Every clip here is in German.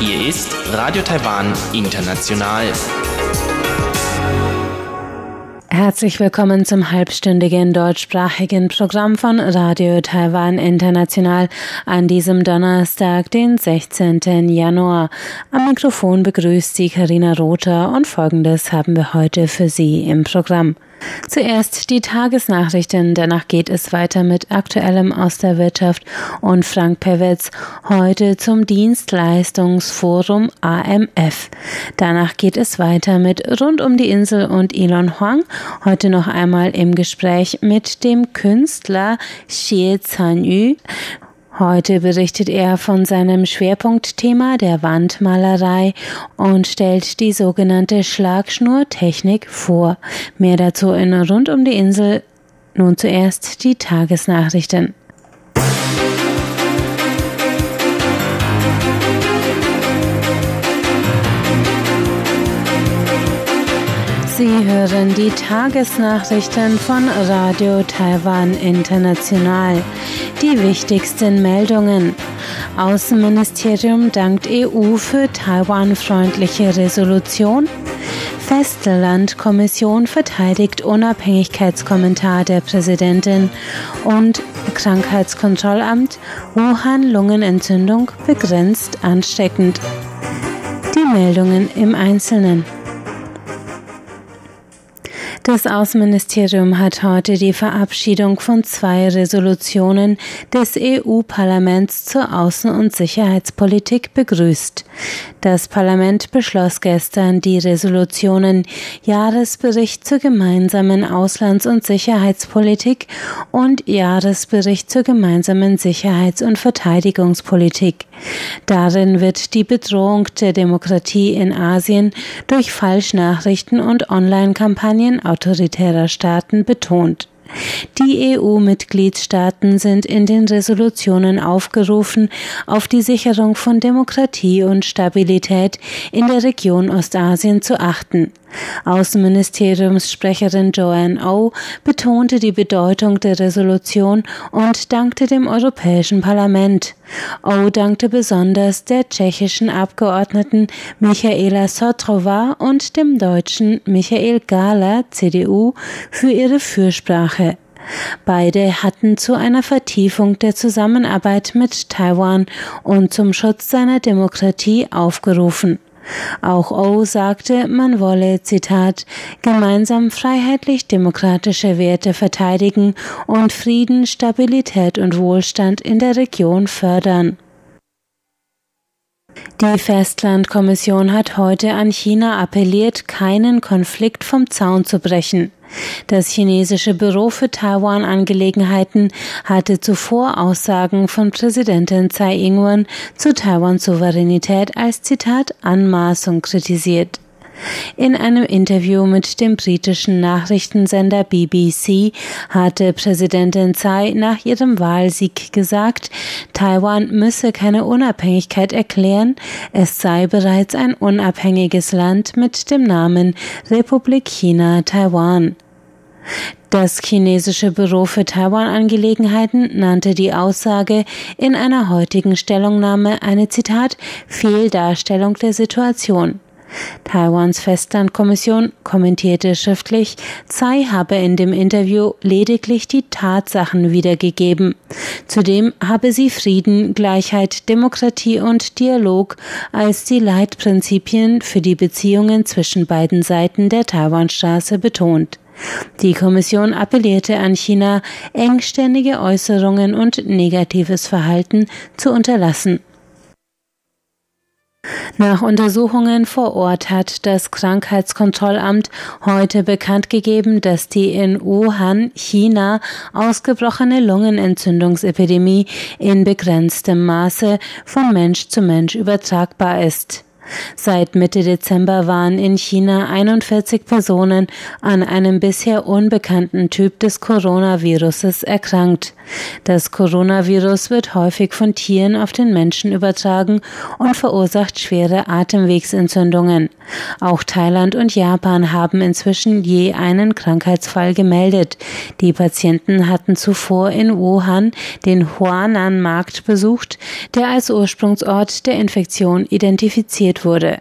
Hier ist Radio Taiwan International. Herzlich willkommen zum halbstündigen deutschsprachigen Programm von Radio Taiwan International an diesem Donnerstag, den 16. Januar. Am Mikrofon begrüßt Sie Karina Rother und Folgendes haben wir heute für Sie im Programm. Zuerst die Tagesnachrichten, danach geht es weiter mit Aktuellem aus der Wirtschaft und Frank Pewitz heute zum Dienstleistungsforum AMF. Danach geht es weiter mit Rund um die Insel und Elon Huang, heute noch einmal im Gespräch mit dem Künstler Xie Canyu. Heute berichtet er von seinem Schwerpunktthema der Wandmalerei und stellt die sogenannte Schlagschnurtechnik vor. Mehr dazu in Rund um die Insel. Nun zuerst die Tagesnachrichten. Sie hören die Tagesnachrichten von Radio Taiwan International. Die wichtigsten Meldungen. Außenministerium dankt EU für Taiwan-freundliche Resolution. Festlandkommission verteidigt Unabhängigkeitskommentar der Präsidentin und Krankheitskontrollamt Wuhan Lungenentzündung begrenzt ansteckend. Die Meldungen im Einzelnen. Das Außenministerium hat heute die Verabschiedung von zwei Resolutionen des EU-Parlaments zur Außen- und Sicherheitspolitik begrüßt. Das Parlament beschloss gestern die Resolutionen Jahresbericht zur gemeinsamen Auslands- und Sicherheitspolitik und Jahresbericht zur gemeinsamen Sicherheits- und Verteidigungspolitik. Darin wird die Bedrohung der Demokratie in Asien durch Falschnachrichten und Online-Kampagnen autoritärer Staaten betont. Die EU-Mitgliedstaaten sind in den Resolutionen aufgerufen, auf die Sicherung von Demokratie und Stabilität in der Region Ostasien zu achten. Außenministeriumssprecherin Joanne O betonte die Bedeutung der Resolution und dankte dem Europäischen Parlament. O dankte besonders der tschechischen Abgeordneten Michaela Sotrova und dem deutschen Michael Gahler, CDU, für ihre Fürsprache. Beide hatten zu einer Vertiefung der Zusammenarbeit mit Taiwan und zum Schutz seiner Demokratie aufgerufen. Auch O sagte, man wolle, Zitat, gemeinsam freiheitlich-demokratische Werte verteidigen und Frieden, Stabilität und Wohlstand in der Region fördern. Die Festlandkommission hat heute an China appelliert, keinen Konflikt vom Zaun zu brechen. Das chinesische Büro für Taiwan-Angelegenheiten hatte zuvor Aussagen von Präsidentin Tsai Ing-wen zu Taiwan-Souveränität als Zitat Anmaßung kritisiert. In einem Interview mit dem britischen Nachrichtensender BBC hatte Präsidentin Tsai nach ihrem Wahlsieg gesagt, Taiwan müsse keine Unabhängigkeit erklären, es sei bereits ein unabhängiges Land mit dem Namen Republik China Taiwan. Das chinesische Büro für Taiwan-Angelegenheiten nannte die Aussage in einer heutigen Stellungnahme eine Zitat Fehldarstellung der Situation. Taiwans Festlandkommission kommentierte schriftlich, Tsai habe in dem Interview lediglich die Tatsachen wiedergegeben. Zudem habe sie Frieden, Gleichheit, Demokratie und Dialog als die Leitprinzipien für die Beziehungen zwischen beiden Seiten der Taiwanstraße betont. Die Kommission appellierte an China, engständige Äußerungen und negatives Verhalten zu unterlassen. Nach Untersuchungen vor Ort hat das Krankheitskontrollamt heute bekannt gegeben, dass die in Wuhan, China, ausgebrochene Lungenentzündungsepidemie in begrenztem Maße von Mensch zu Mensch übertragbar ist. Seit Mitte Dezember waren in China 41 Personen an einem bisher unbekannten Typ des Coronaviruses erkrankt. Das Coronavirus wird häufig von Tieren auf den Menschen übertragen und verursacht schwere Atemwegsentzündungen. Auch Thailand und Japan haben inzwischen je einen Krankheitsfall gemeldet. Die Patienten hatten zuvor in Wuhan den Huanan-Markt besucht, der als Ursprungsort der Infektion identifiziert wurde.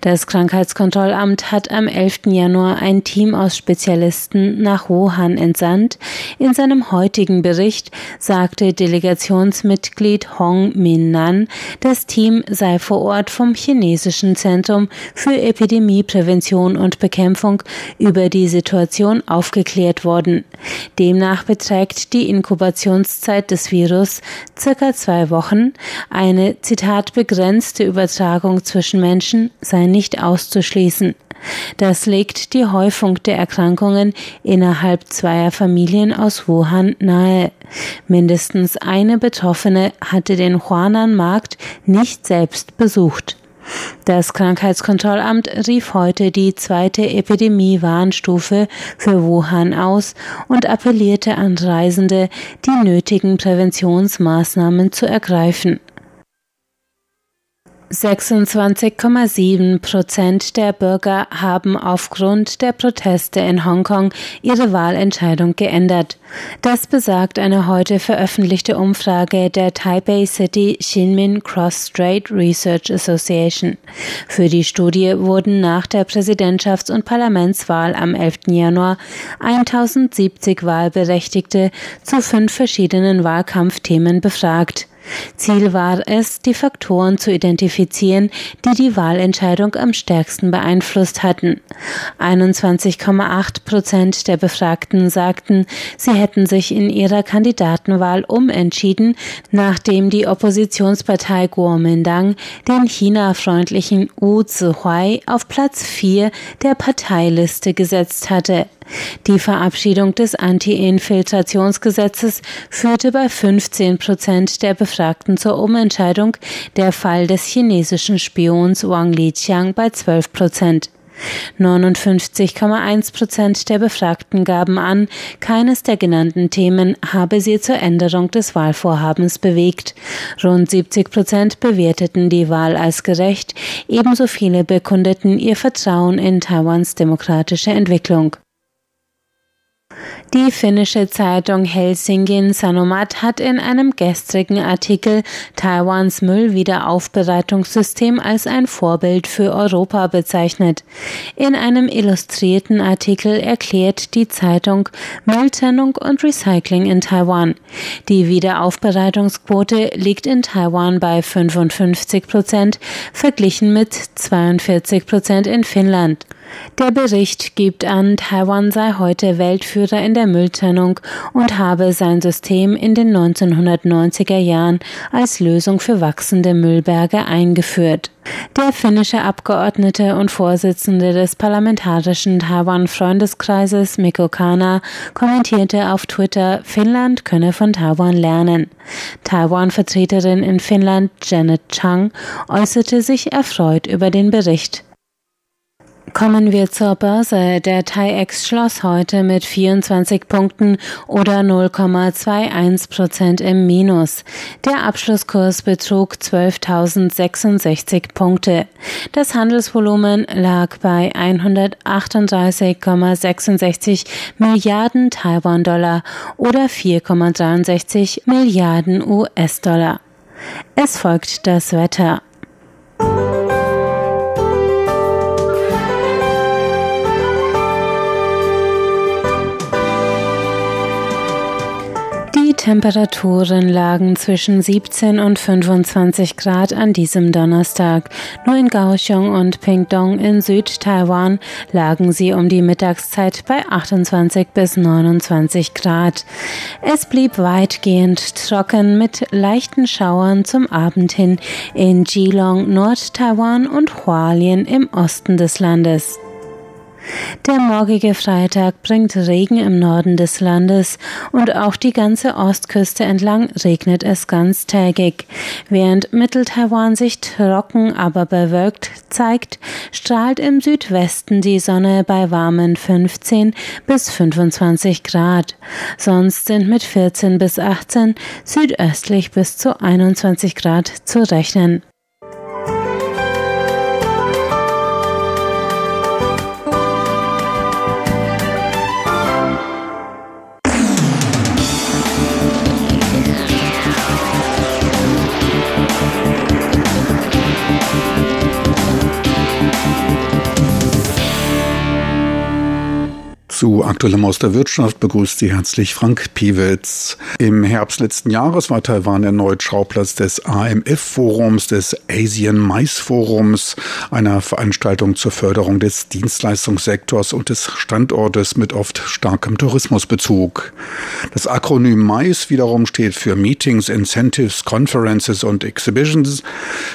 Das Krankheitskontrollamt hat am 11. Januar ein Team aus Spezialisten nach Wuhan entsandt. In seinem heutigen Bericht sagte Delegationsmitglied Hong Min-nan, das Team sei vor Ort vom chinesischen Zentrum für Epidemieprävention und Bekämpfung über die Situation aufgeklärt worden. Demnach beträgt die Inkubationszeit des Virus circa zwei Wochen. Eine Zitat begrenzte Übertragung zwischen Menschen sei nicht auszuschließen. Das legt die Häufung der Erkrankungen innerhalb zweier Familien aus Wuhan nahe. Mindestens eine Betroffene hatte den Huanan-Markt nicht selbst besucht. Das Krankheitskontrollamt rief heute die zweite Epidemie-Warnstufe für Wuhan aus und appellierte an Reisende, die nötigen Präventionsmaßnahmen zu ergreifen. 26,7 Prozent der Bürger haben aufgrund der Proteste in Hongkong ihre Wahlentscheidung geändert. Das besagt eine heute veröffentlichte Umfrage der Taipei City Xinmin Cross Strait Research Association. Für die Studie wurden nach der Präsidentschafts- und Parlamentswahl am 11. Januar 1070 Wahlberechtigte zu fünf verschiedenen Wahlkampfthemen befragt. Ziel war es, die Faktoren zu identifizieren, die die Wahlentscheidung am stärksten beeinflusst hatten. 21,8 Prozent der Befragten sagten, sie hätten sich in ihrer Kandidatenwahl umentschieden, nachdem die Oppositionspartei Kuomintang den China-freundlichen Wu Zihuai auf Platz 4 der Parteiliste gesetzt hatte. Die Verabschiedung des Anti-Infiltrationsgesetzes führte bei 15 Prozent der Befragten zur Umentscheidung, der Fall des chinesischen Spions Wang Liqiang bei 12 Prozent. 59,1 Prozent der Befragten gaben an, keines der genannten Themen habe sie zur Änderung des Wahlvorhabens bewegt. Rund 70 Prozent bewerteten die Wahl als gerecht, ebenso viele bekundeten ihr Vertrauen in Taiwans demokratische Entwicklung. Die finnische Zeitung Helsingin Sanomat hat in einem gestrigen Artikel Taiwans Müllwiederaufbereitungssystem als ein Vorbild für Europa bezeichnet. In einem illustrierten Artikel erklärt die Zeitung Mülltrennung und Recycling in Taiwan. Die Wiederaufbereitungsquote liegt in Taiwan bei 55 Prozent, verglichen mit 42 Prozent in Finnland. Der Bericht gibt an, Taiwan sei heute Weltführer in der Mülltrennung und habe sein System in den 1990er Jahren als Lösung für wachsende Müllberge eingeführt. Der finnische Abgeordnete und Vorsitzende des parlamentarischen Taiwan-Freundeskreises Mikko Kana kommentierte auf Twitter, Finnland könne von Taiwan lernen. Taiwan-Vertreterin in Finnland Janet Chang äußerte sich erfreut über den Bericht. Kommen wir zur Börse. Der TAIEX schloss heute mit 24 Punkten oder 0,21 Prozent im Minus. Der Abschlusskurs betrug 12.066 Punkte. Das Handelsvolumen lag bei 138,66 Milliarden Taiwan-Dollar oder 4,63 Milliarden US-Dollar. Es folgt das Wetter. Temperaturen lagen zwischen 17 und 25 Grad an diesem Donnerstag. Nur in Kaohsiung und Pingdong in Südtaiwan lagen sie um die Mittagszeit bei 28 bis 29 Grad. Es blieb weitgehend trocken mit leichten Schauern zum Abend hin in Geelong, Nordtaiwan und Hualien im Osten des Landes. Der morgige Freitag bringt Regen im Norden des Landes und auch die ganze Ostküste entlang regnet es ganztägig. Während Mittel-Taiwan sich trocken, aber bewölkt zeigt, strahlt im Südwesten die Sonne bei warmen 15 bis 25 Grad. Sonst sind mit 14 bis 18, südöstlich bis zu 21 Grad zu rechnen. Zu Aktuellem aus der Wirtschaft begrüßt Sie herzlich Frank Piewitz. Im Herbst letzten Jahres war Taiwan erneut Schauplatz des AMF-Forums, des Asian Mais Forums, einer Veranstaltung zur Förderung des Dienstleistungssektors und des Standortes mit oft starkem Tourismusbezug. Das Akronym Mais wiederum steht für Meetings, Incentives, Conferences und Exhibitions.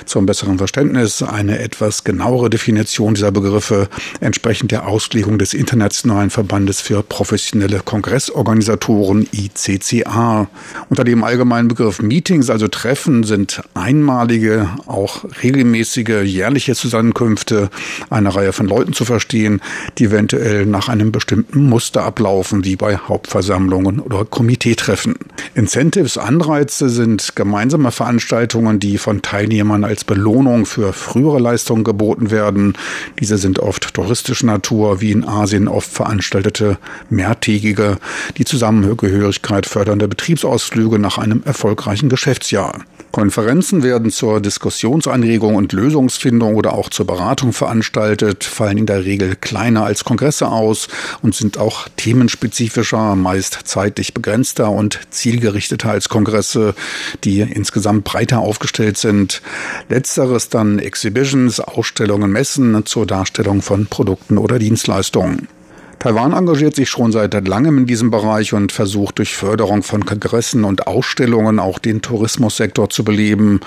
Zum besseren Verständnis eine etwas genauere Definition dieser Begriffe entsprechend der Auslegung des Internationalen Verbandes Verbandes für professionelle Kongressorganisatoren ICCA. Unter dem allgemeinen Begriff Meetings, also Treffen, sind einmalige, auch regelmäßige, jährliche Zusammenkünfte einer Reihe von Leuten zu verstehen, die eventuell nach einem bestimmten Muster ablaufen, wie bei Hauptversammlungen oder Komiteetreffen. Incentives, Anreize sind gemeinsame Veranstaltungen, die von Teilnehmern als Belohnung für frühere Leistungen geboten werden. Diese sind oft touristischer Natur, wie in Asien oft veranstaltet veranstaltete mehrtägige, die Zusammengehörigkeit fördernde Betriebsausflüge nach einem erfolgreichen Geschäftsjahr. Konferenzen werden zur Diskussionsanregung und Lösungsfindung oder auch zur Beratung veranstaltet, fallen in der Regel kleiner als Kongresse aus und sind auch themenspezifischer, meist zeitlich begrenzter und zielgerichteter als Kongresse, die insgesamt breiter aufgestellt sind. Letzteres dann Exhibitions, Ausstellungen, Messen zur Darstellung von Produkten oder Dienstleistungen. Taiwan engagiert sich schon seit langem in diesem Bereich und versucht durch Förderung von Kongressen und Ausstellungen auch den Tourismussektor zu beleben.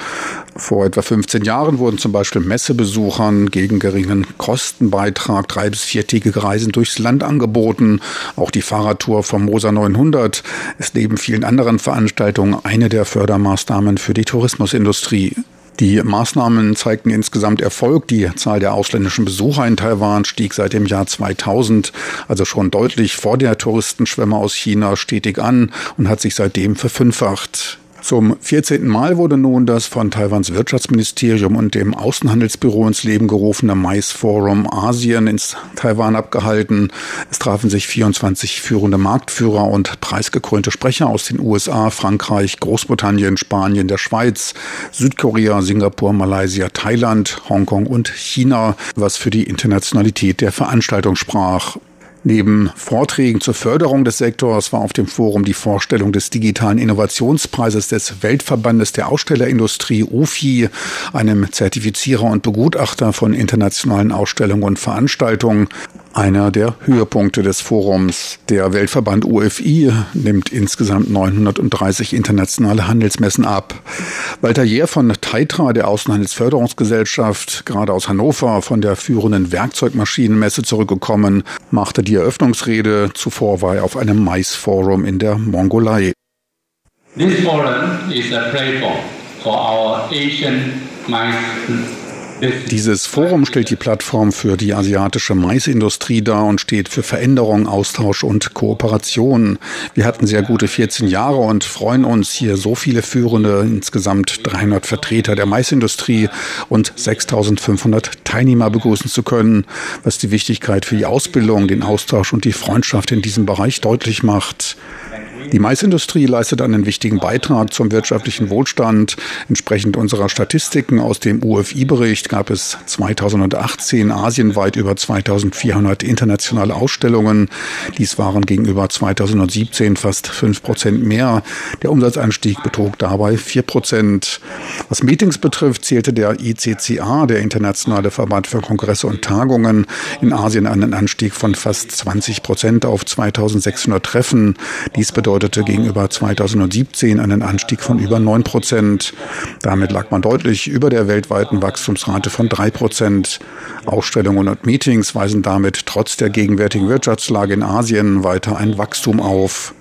Vor etwa 15 Jahren wurden zum Beispiel Messebesuchern gegen geringen Kostenbeitrag drei bis viertägige Reisen durchs Land angeboten. Auch die Fahrradtour vom Mosa 900 ist neben vielen anderen Veranstaltungen eine der Fördermaßnahmen für die Tourismusindustrie. Die Maßnahmen zeigten insgesamt Erfolg. Die Zahl der ausländischen Besucher in Taiwan stieg seit dem Jahr 2000, also schon deutlich vor der Touristenschwemme aus China, stetig an und hat sich seitdem verfünffacht. Zum 14. Mal wurde nun das von Taiwans Wirtschaftsministerium und dem Außenhandelsbüro ins Leben gerufene Mais Forum Asien ins Taiwan abgehalten. Es trafen sich 24 führende Marktführer und preisgekrönte Sprecher aus den USA, Frankreich, Großbritannien, Spanien, der Schweiz, Südkorea, Singapur, Malaysia, Thailand, Hongkong und China, was für die Internationalität der Veranstaltung sprach. Neben Vorträgen zur Förderung des Sektors war auf dem Forum die Vorstellung des digitalen Innovationspreises des Weltverbandes der Ausstellerindustrie UFI, einem Zertifizierer und Begutachter von internationalen Ausstellungen und Veranstaltungen, einer der Höhepunkte des Forums. Der Weltverband UFI nimmt insgesamt 930 internationale Handelsmessen ab. Walter Jähr von Taitra, der Außenhandelsförderungsgesellschaft, gerade aus Hannover von der führenden Werkzeugmaschinenmesse zurückgekommen, machte die Eröffnungsrede. Zuvor war er auf einem Maisforum in der Mongolei. This forum is a platform for our Asian mais dieses Forum stellt die Plattform für die asiatische Maisindustrie dar und steht für Veränderung, Austausch und Kooperation. Wir hatten sehr gute 14 Jahre und freuen uns, hier so viele führende, insgesamt 300 Vertreter der Maisindustrie und 6500 Teilnehmer begrüßen zu können, was die Wichtigkeit für die Ausbildung, den Austausch und die Freundschaft in diesem Bereich deutlich macht. Die Maisindustrie leistet einen wichtigen Beitrag zum wirtschaftlichen Wohlstand. Entsprechend unserer Statistiken aus dem UFI-Bericht gab es 2018 asienweit über 2400 internationale Ausstellungen. Dies waren gegenüber 2017 fast fünf Prozent mehr. Der Umsatzanstieg betrug dabei vier Prozent. Was Meetings betrifft, zählte der ICCA, der Internationale Verband für Kongresse und Tagungen, in Asien einen Anstieg von fast 20 Prozent auf 2600 Treffen. Die Dies bedeutete gegenüber 2017 einen Anstieg von über 9 Prozent. Damit lag man deutlich über der weltweiten Wachstumsrate von 3 Prozent. Ausstellungen und Meetings weisen damit trotz der gegenwärtigen Wirtschaftslage in Asien weiter ein Wachstum auf.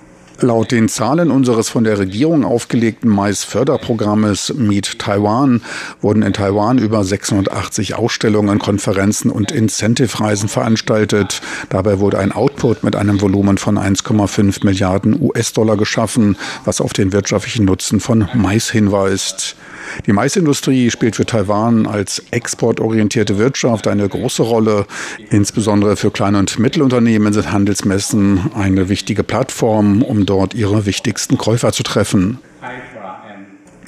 Laut den Zahlen unseres von der Regierung aufgelegten Mais-Förderprogrammes Meet Taiwan wurden in Taiwan über 680 Ausstellungen, Konferenzen und Incentive-Reisen veranstaltet. Dabei wurde ein Output mit einem Volumen von 1,5 Milliarden US-Dollar geschaffen, was auf den wirtschaftlichen Nutzen von Mais hinweist. Die Maisindustrie spielt für Taiwan als exportorientierte Wirtschaft eine große Rolle. Insbesondere für kleine und Mittelunternehmen sind Handelsmessen eine wichtige Plattform, um dort ihre wichtigsten Käufer zu treffen.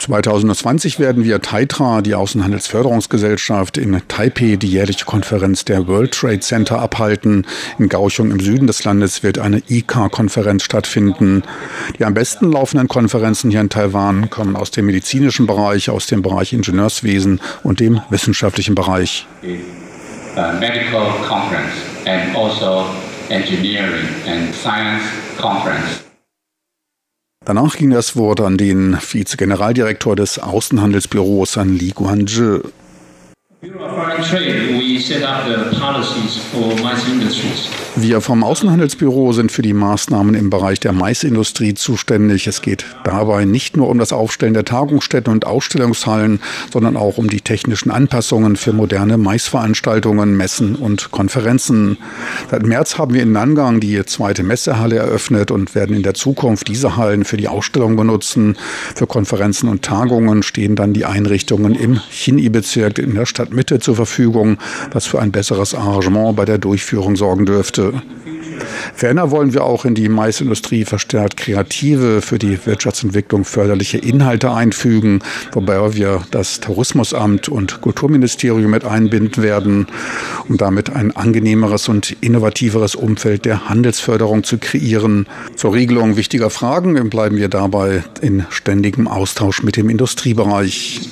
2020 werden wir Taitra, die Außenhandelsförderungsgesellschaft, in Taipei die jährliche Konferenz der World Trade Center abhalten. In Gauchung im Süden des Landes wird eine ICA-Konferenz stattfinden. Die am besten laufenden Konferenzen hier in Taiwan kommen aus dem medizinischen Bereich, aus dem Bereich Ingenieurswesen und dem wissenschaftlichen Bereich. Medical conference and also engineering and science conference. Danach ging das Wort an den Vize-Generaldirektor des Außenhandelsbüros, an Li Guanzhi. Wir vom Außenhandelsbüro sind für die Maßnahmen im Bereich der Maisindustrie zuständig. Es geht dabei nicht nur um das Aufstellen der Tagungsstätten und Ausstellungshallen, sondern auch um die technischen Anpassungen für moderne Maisveranstaltungen, Messen und Konferenzen. Seit März haben wir in Nangang die zweite Messehalle eröffnet und werden in der Zukunft diese Hallen für die Ausstellung benutzen. Für Konferenzen und Tagungen stehen dann die Einrichtungen im Chinyi-Bezirk in der Stadt Mitte zur Verfügung, was für ein besseres Arrangement bei der Durchführung sorgen dürfte. Ferner wollen wir auch in die Maisindustrie verstärkt kreative, für die Wirtschaftsentwicklung förderliche Inhalte einfügen, wobei wir das Tourismusamt und Kulturministerium mit einbinden werden, um damit ein angenehmeres und innovativeres Umfeld der Handelsförderung zu kreieren. Zur Regelung wichtiger Fragen bleiben wir dabei in ständigem Austausch mit dem Industriebereich.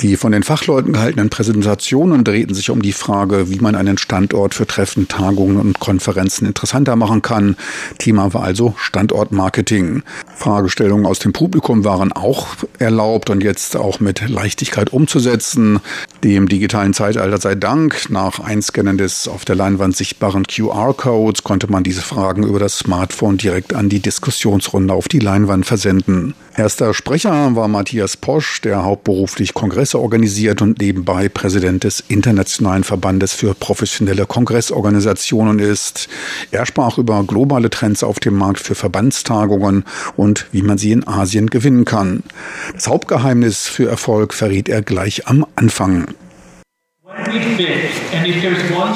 Die von den Fachleuten gehaltenen Präsentationen drehten sich um die Frage, wie man einen Standort für Treffen, Tagungen und Konferenzen interessanter machen kann. Thema war also Standortmarketing. Fragestellungen aus dem Publikum waren auch erlaubt und jetzt auch mit Leichtigkeit umzusetzen. Dem digitalen Zeitalter sei Dank. Nach Einscannen des auf der Leinwand sichtbaren QR-Codes konnte man diese Fragen über das Smartphone direkt an die Diskussionsrunde auf die Leinwand versenden. Erster Sprecher war Matthias Posch, der hauptberuflich Kongresse organisiert und nebenbei Präsident des Internationalen Verbandes für professionelle Kongressorganisationen ist. Er sprach über globale Trends auf dem Markt für Verbandstagungen und wie man sie in Asien gewinnen kann. Das Hauptgeheimnis für Erfolg verriet er gleich am Anfang.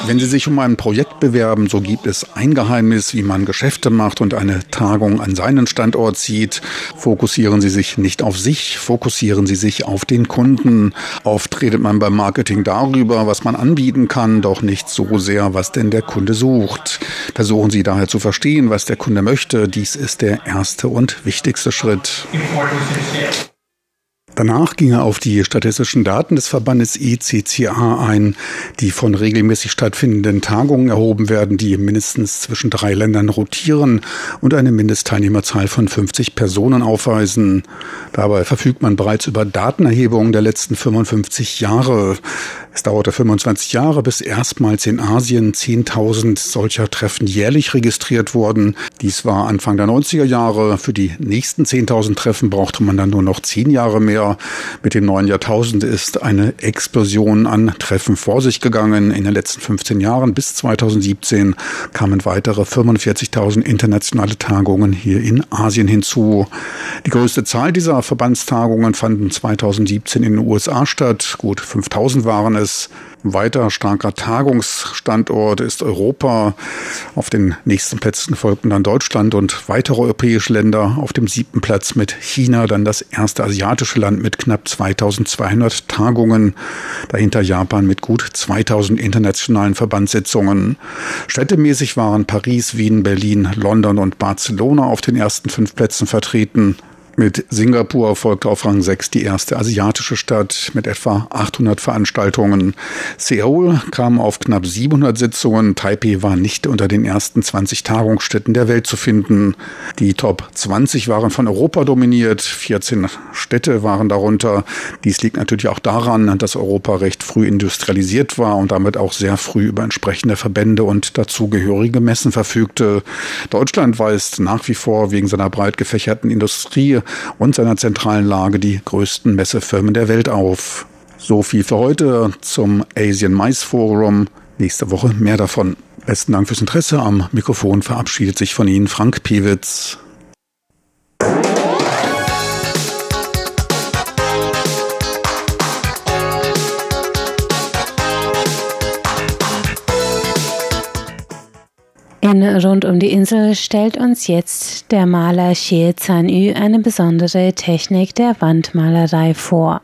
Wenn Sie sich um ein Projekt bewerben, so gibt es ein Geheimnis, wie man Geschäfte macht und eine Tagung an seinen Standort zieht. Fokussieren Sie sich nicht auf sich, fokussieren Sie sich auf den Kunden. Oft redet man beim Marketing darüber, was man anbieten kann, doch nicht so sehr, was denn der Kunde sucht. Versuchen Sie daher zu verstehen, was der Kunde möchte. Dies ist der erste und wichtigste Schritt. Danach ging er auf die statistischen Daten des Verbandes ECCA ein, die von regelmäßig stattfindenden Tagungen erhoben werden, die mindestens zwischen drei Ländern rotieren und eine Mindestteilnehmerzahl von 50 Personen aufweisen. Dabei verfügt man bereits über Datenerhebungen der letzten 55 Jahre. Es dauerte 25 Jahre, bis erstmals in Asien 10.000 solcher Treffen jährlich registriert wurden. Dies war Anfang der 90er Jahre. Für die nächsten 10.000 Treffen brauchte man dann nur noch zehn Jahre mehr. Mit dem neuen Jahrtausend ist eine Explosion an Treffen vor sich gegangen. In den letzten 15 Jahren bis 2017 kamen weitere 45.000 internationale Tagungen hier in Asien hinzu. Die größte Zahl dieser Verbandstagungen fanden 2017 in den USA statt. Gut 5.000 waren es. Weiter starker Tagungsstandort ist Europa. Auf den nächsten Plätzen folgten dann Deutschland und weitere europäische Länder. Auf dem siebten Platz mit China, dann das erste asiatische Land mit knapp 2200 Tagungen. Dahinter Japan mit gut 2000 internationalen Verbandssitzungen. Städtemäßig waren Paris, Wien, Berlin, London und Barcelona auf den ersten fünf Plätzen vertreten. Mit Singapur folgte auf Rang 6 die erste asiatische Stadt mit etwa 800 Veranstaltungen. Seoul kam auf knapp 700 Sitzungen. Taipei war nicht unter den ersten 20 Tagungsstätten der Welt zu finden. Die Top 20 waren von Europa dominiert. 14 Städte waren darunter. Dies liegt natürlich auch daran, dass Europa recht früh industrialisiert war und damit auch sehr früh über entsprechende Verbände und dazugehörige Messen verfügte. Deutschland weist nach wie vor wegen seiner breit gefächerten Industrie und seiner zentralen Lage die größten Messefirmen der Welt auf. So viel für heute zum Asian Mice Forum. Nächste Woche mehr davon. Besten Dank fürs Interesse. Am Mikrofon verabschiedet sich von Ihnen Frank Piewitz. In Rund um die Insel stellt uns jetzt der Maler Xie Yu eine besondere Technik der Wandmalerei vor.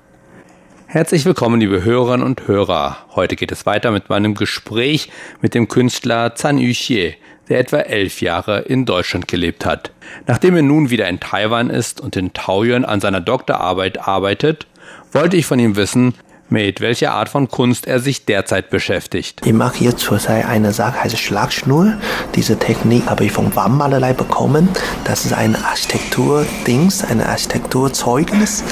Herzlich willkommen, liebe Hörerinnen und Hörer. Heute geht es weiter mit meinem Gespräch mit dem Künstler Zan Yu Xie, der etwa elf Jahre in Deutschland gelebt hat. Nachdem er nun wieder in Taiwan ist und in Taoyuan an seiner Doktorarbeit arbeitet, wollte ich von ihm wissen, mit welcher Art von Kunst er sich derzeit beschäftigt. Ich mache hier zurzeit eine Sache, heißt Schlagschnur. Diese Technik habe ich vom Wandmalerei bekommen. Das ist ein Architektur-Dings, ein Architekturzeugnis.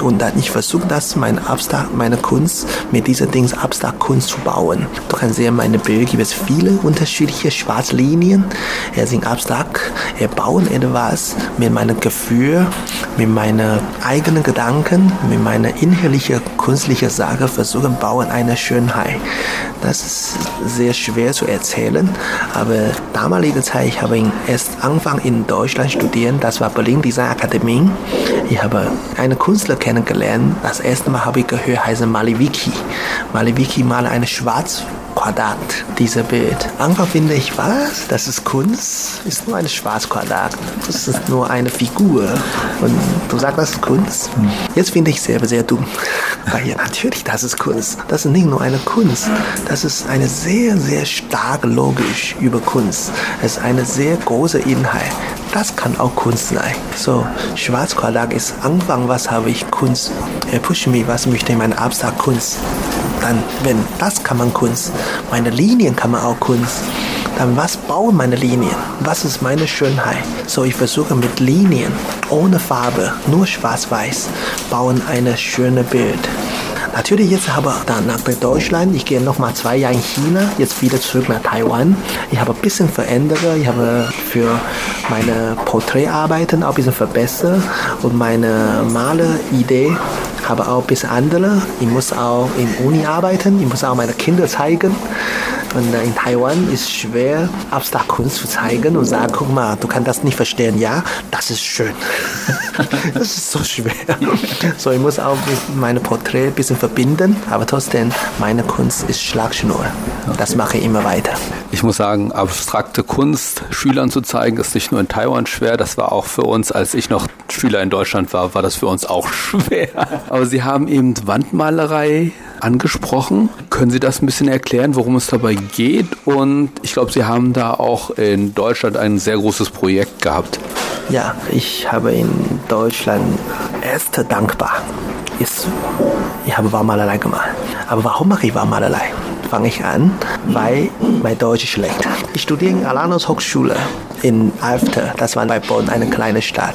Und dann ich versuche das, meine, Abstrakt, meine Kunst mit dieser Dings Abstrakt-Kunst zu bauen. Du kannst sehen, meine Bilder gibt es viele unterschiedliche Schwarzlinien. Er sind abstrakt, er bauen etwas mit meinem Gefühl, mit meinen eigenen Gedanken, mit meiner innerlichen künstlichen Sache versuchen, bauen eine Schönheit. Das ist sehr schwer zu erzählen, aber damalige Zeit, ich habe erst Anfang in Deutschland studiert, das war Berlin Design Akademie. Ich habe einen Künstler kennengelernt. Das erste Mal habe ich gehört, heißt Maliviki. Maliviki male eine schwarz Quadrat, dieser Bild. Anfang finde ich, was? Das ist Kunst? Ist nur ein Schwarzquadrat. Das ist nur eine Figur. Und du sagst, das ist Kunst? Jetzt finde ich selber sehr dumm. Weil ja, natürlich, das ist Kunst. Das ist nicht nur eine Kunst. Das ist eine sehr, sehr starke Logik über Kunst. Es ist eine sehr große Inhalt. Das kann auch Kunst sein. So, Schwarzquadrat ist Anfang, was habe ich Kunst? Er pusht mich, was möchte ich meine Abstrakt Kunst? Dann, wenn das kann man Kunst, meine Linien kann man auch Kunst. Dann was bauen meine Linien? Was ist meine Schönheit? So, ich versuche mit Linien, ohne Farbe, nur schwarz-weiß, bauen eine schöne Bild. Natürlich jetzt habe ich dann nach Deutschland, ich gehe noch mal zwei Jahre in China, jetzt wieder zurück nach Taiwan. Ich habe ein bisschen verändert, ich habe für meine Porträtarbeiten auch ein bisschen verbessert und meine Maler-Idee habe auch ein bisschen andere. Ich muss auch in Uni arbeiten, ich muss auch meine Kinder zeigen. Und in Taiwan ist es schwer, Abstraktkunst zu zeigen und sagen, guck mal, du kannst das nicht verstehen. Ja, das ist schön. das ist so schwer. So, ich muss auch mit meinem Porträt ein bisschen verbinden, aber trotzdem, meine Kunst ist Schlagschnur. Das mache ich immer weiter. Ich muss sagen, abstrakte Kunst Schülern zu zeigen, ist nicht nur in Taiwan schwer, das war auch für uns, als ich noch Schüler in Deutschland war, war das für uns auch schwer. Aber Sie haben eben Wandmalerei angesprochen. Können Sie das ein bisschen erklären, worum es dabei geht? Und ich glaube, Sie haben da auch in Deutschland ein sehr großes Projekt gehabt. Ja, ich habe in Deutschland erst dankbar. Ist, ich habe Warmalerei gemacht. Aber warum mache ich Warmalerei? Fange ich an, weil mein Deutsch ist schlecht. Ich studiere in Alanos Hochschule in Alfter, das war bei Bonn, eine kleine Stadt.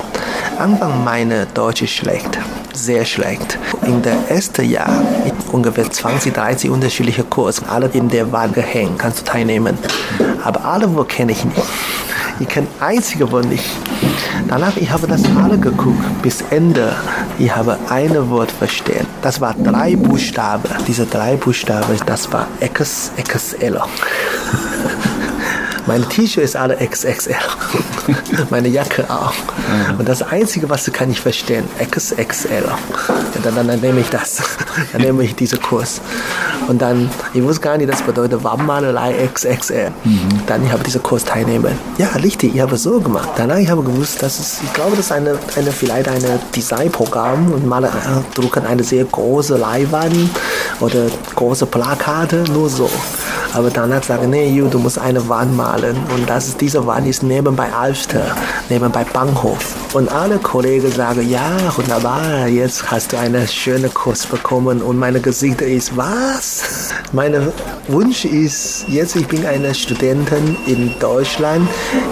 Anfang meine Deutsch ist schlecht, sehr schlecht. In der ersten Jahr ungefähr 20, 30 unterschiedliche Kurse, alle in der Wand gehängt, kannst du teilnehmen. Aber alle wo kenne ich nicht. Ich kenne einzige Wort nicht. Danach, ich habe das alle geguckt, bis Ende. Ich habe ein Wort verstehen. Das war drei Buchstaben. Diese drei Buchstaben, das war X, XL. Meine T-Shirt ist alle XXL. Meine Jacke auch. Und das Einzige, was du kann ich verstehen, XXL. Dann, dann, dann, nehme ich das. Dann nehme ich diesen Kurs. Und dann, ich wusste gar nicht, das bedeutet Wandmalerei XXL. Mhm. Dann ich habe diesen Kurs teilnehmen. Ja, richtig, ich habe es so gemacht. Danach ich habe gewusst, dass es, ich glaube, das ist eine, eine vielleicht ein Designprogramm und Maler drucken eine sehr große Leinwand oder große Plakate, nur so. Aber danach sagen, nee, Ju, du musst eine Wand malen. Und das ist, diese Wand ist neben bei Alster, neben bei Bahnhof. Und alle Kollegen sagen, ja, wunderbar, jetzt hast du einen schönen Kurs bekommen. Und meine Gesicht ist, was? Mein Wunsch ist, jetzt ich bin eine Studentin in Deutschland.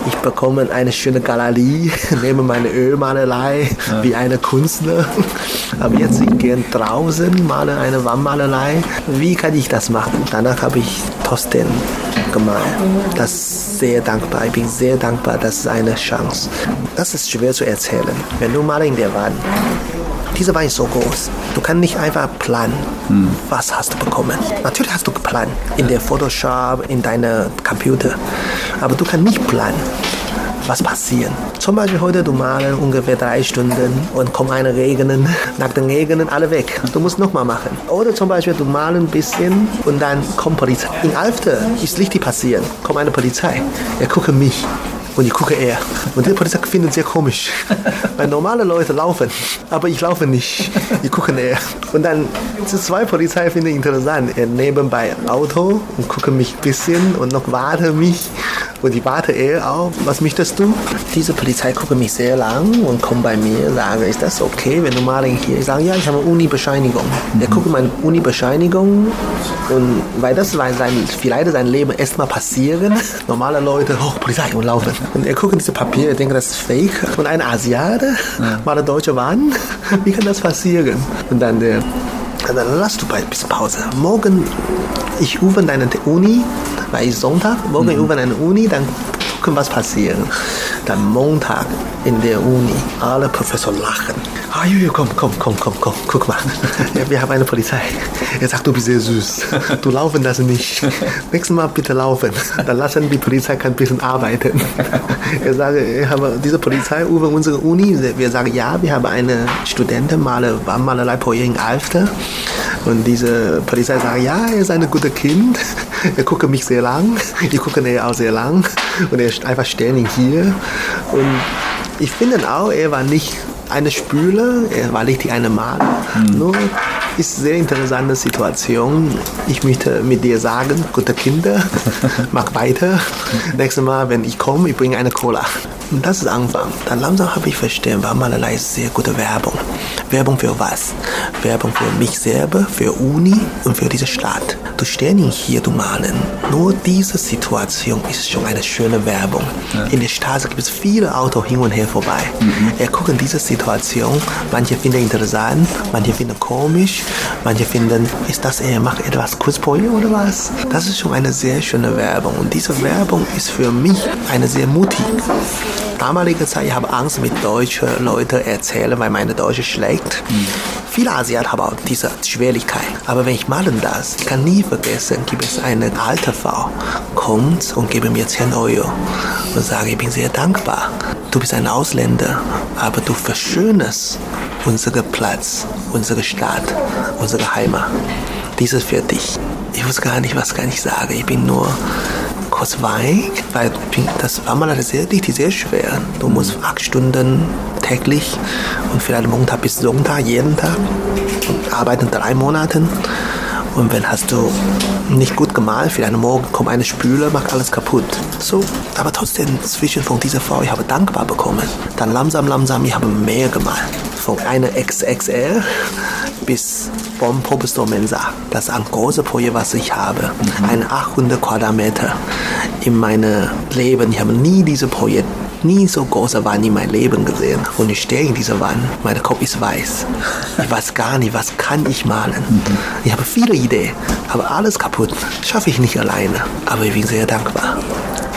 Ich bekomme eine schöne Galerie neben meiner Ölmalerei ja. wie eine Künstler. Aber jetzt ich gehe draußen, male eine Wandmalerei. Wie kann ich das machen? Danach habe ich trotzdem gemalt. Das ist sehr dankbar. Ich bin sehr dankbar. Das ist eine Chance. Das ist schwer zu erzählen. Wenn du mal in der Wand diese Wand ist so groß. Du kannst nicht einfach planen, was hast du bekommen. Natürlich hast du geplant in der Photoshop, in deinem Computer, aber du kannst nicht planen was passieren. Zum Beispiel heute, du malen ungefähr drei Stunden und kommt eine Regnen. Nach dem Regnen alle weg. Du musst nochmal machen. Oder zum Beispiel, du malen ein bisschen und dann kommt Polizei. In Alfte ist richtig passiert. Kommt eine Polizei. Er guckt mich und ich gucke er. Und die Polizei findet es sehr komisch. Weil normale Leute laufen, aber ich laufe nicht. Ich gucke er. Und dann zwei Polizei finden interessant. Er nebenbei Auto und gucke mich ein bisschen und noch warte mich. Und ich warte er auch. Was möchtest du? Diese Polizei guckt mich sehr lang und kommt bei mir und sagt, ist das okay, wenn du mal hier? Ich sage, ja, ich habe eine Uni-Bescheinigung. Mhm. Er guckt meine Uni-Bescheinigung und weil das sein, vielleicht sein Leben erstmal passieren. Normale Leute, oh, Polizei und laufen. Und er guckt in diese Papier, er denkt, das ist fake. Und ein Asiate ja. mal eine deutsche Wand. Wie kann das passieren? Und dann der dann lass du ein bisschen Pause. Morgen, ich rufe deine Uni, weil ich Sonntag, morgen mhm. rufe deine Uni, dann gucken, was passiert. Dann Montag in der Uni, alle Professor lachen. Ah, Juju, komm, komm, komm, komm, komm, guck mal. Wir haben eine Polizei. Er sagt, du bist sehr süß. Du laufen das nicht. Nächstes Mal bitte laufen. Dann lassen die Polizei ein bisschen arbeiten. Er sagt, ich habe diese Polizei über unsere Uni. Wir sagen, ja, wir haben eine Studentin, Maler, Malerei-Projekt in Alfter. Und diese Polizei sagt, ja, er ist ein gutes Kind. Er guckt mich sehr lang. Ich gucke ihn auch sehr lang. Und er ist einfach ständig hier. Und ich finde auch, er war nicht eine Spüle, er war richtig eine Mann. Mhm. Nur ist eine sehr interessante Situation. Ich möchte mit dir sagen, gute Kinder, mach weiter. Nächstes Mal, wenn ich komme, ich bringe eine Cola. Und das ist Anfang. Dann langsam habe ich verstanden, war Malerei sehr gute Werbung. Werbung für was? Werbung für mich selber, für Uni und für diese Stadt. Du stehst nicht hier, du malen. Nur diese Situation ist schon eine schöne Werbung. Ja. In der Straße gibt es viele Autos hin und her vorbei. Mhm. Er guckt in diese Situation. Manche finden interessant, manche finden komisch, manche finden, ist das er macht etwas Kurzpoje oder was? Das ist schon eine sehr schöne Werbung. Und diese Werbung ist für mich eine sehr mutig damalige Zeit, ich habe Angst mit deutschen Leuten erzählen, weil meine Deutsch ist schlecht. Mhm. Viele Asiaten haben auch diese Schwierigkeit. Aber wenn ich malen das, ich kann nie vergessen, gibt es eine alte Frau, kommt und gibt mir 10 Euro und sagt, ich bin sehr dankbar. Du bist ein Ausländer, aber du verschönerst unseren Platz, unsere Stadt, unsere Heimat. Dies ist für dich. Ich wusste gar nicht, was kann ich sagen. Ich bin nur kurz weig, weil das war mal sehr, richtig sehr schwer. Du musst acht Stunden täglich und vielleicht Montag bis Sonntag jeden Tag und arbeiten drei Monate. Und wenn hast du nicht gut gemalt, vielleicht morgen kommt eine Spüle, macht alles kaputt. So, aber trotzdem zwischen von dieser Frau, ich habe dankbar bekommen. Dann langsam, langsam, ich habe mehr gemalt. Von einer XXL bis vom Professor Mensa. Das ist ein großes Projekt, was ich habe. Mhm. Ein 800 Quadratmeter in meinem Leben. Ich habe nie dieses Projekt nie so große Wand in meinem Leben gesehen. Und ich stehe in dieser Wand, mein Kopf ist weiß. Ich weiß gar nicht, was kann ich malen. Ich habe viele Ideen, aber alles kaputt. Schaffe ich nicht alleine. Aber ich bin sehr dankbar.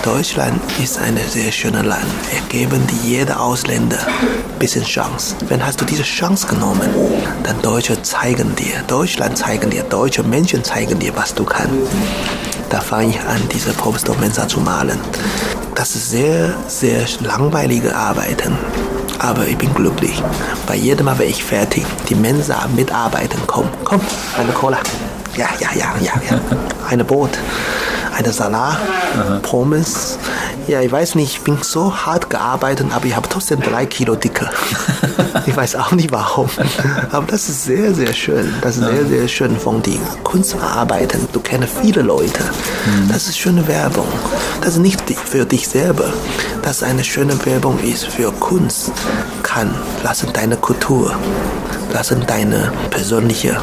Deutschland ist ein sehr schönes Land. Wir geben jeder Ausländer ein bisschen Chance. Wenn hast du diese Chance genommen, dann Deutsche zeigen dir, Deutschland zeigen dir, deutsche Menschen zeigen dir, was du kannst. Da fange ich an, diese Professor Mensa zu malen. Das ist sehr, sehr langweilige Arbeiten. Aber ich bin glücklich. Bei jedem Mal, wenn ich fertig, die Mensa mitarbeiten, komm, komm, eine Cola. Ja, ja, ja, ja, ja. Eine Boot. Eine Salat, Aha. Pommes. Ja, ich weiß nicht, ich bin so hart gearbeitet, aber ich habe trotzdem drei Kilo dicker. ich weiß auch nicht warum. Aber das ist sehr, sehr schön. Das ist sehr, sehr schön von den Kunstarbeiten. Du kennst viele Leute. Mhm. Das ist schöne Werbung. Das ist nicht für dich selber. Das ist eine schöne Werbung ist für Kunst. Kann lassen deine Kultur, lassen deine persönliche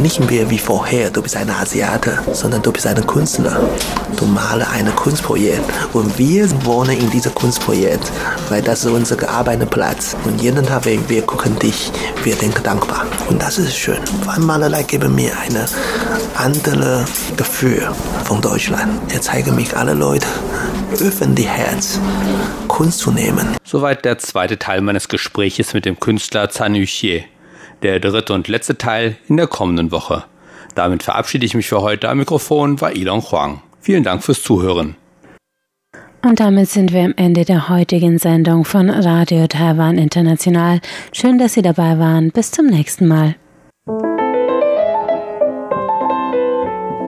nicht mehr wie vorher, du bist ein Asiate, sondern du bist ein Künstler. Du malst ein Kunstprojekt und wir wohnen in diesem Kunstprojekt, weil das ist unser gearbeiteter Platz. Und jeden Tag, wenn wir gucken dich, wir denken dankbar. Und das ist schön. Wandmalerei gibt mir ein anderes Gefühl von Deutschland. Er zeigt mich alle Leute, öffnen die Herz, Kunst zu nehmen. Soweit der zweite Teil meines Gespräches mit dem Künstler Zhan der dritte und letzte Teil in der kommenden Woche. Damit verabschiede ich mich für heute. Am Mikrofon war Ilon Huang. Vielen Dank fürs Zuhören. Und damit sind wir am Ende der heutigen Sendung von Radio Taiwan International. Schön, dass Sie dabei waren. Bis zum nächsten Mal.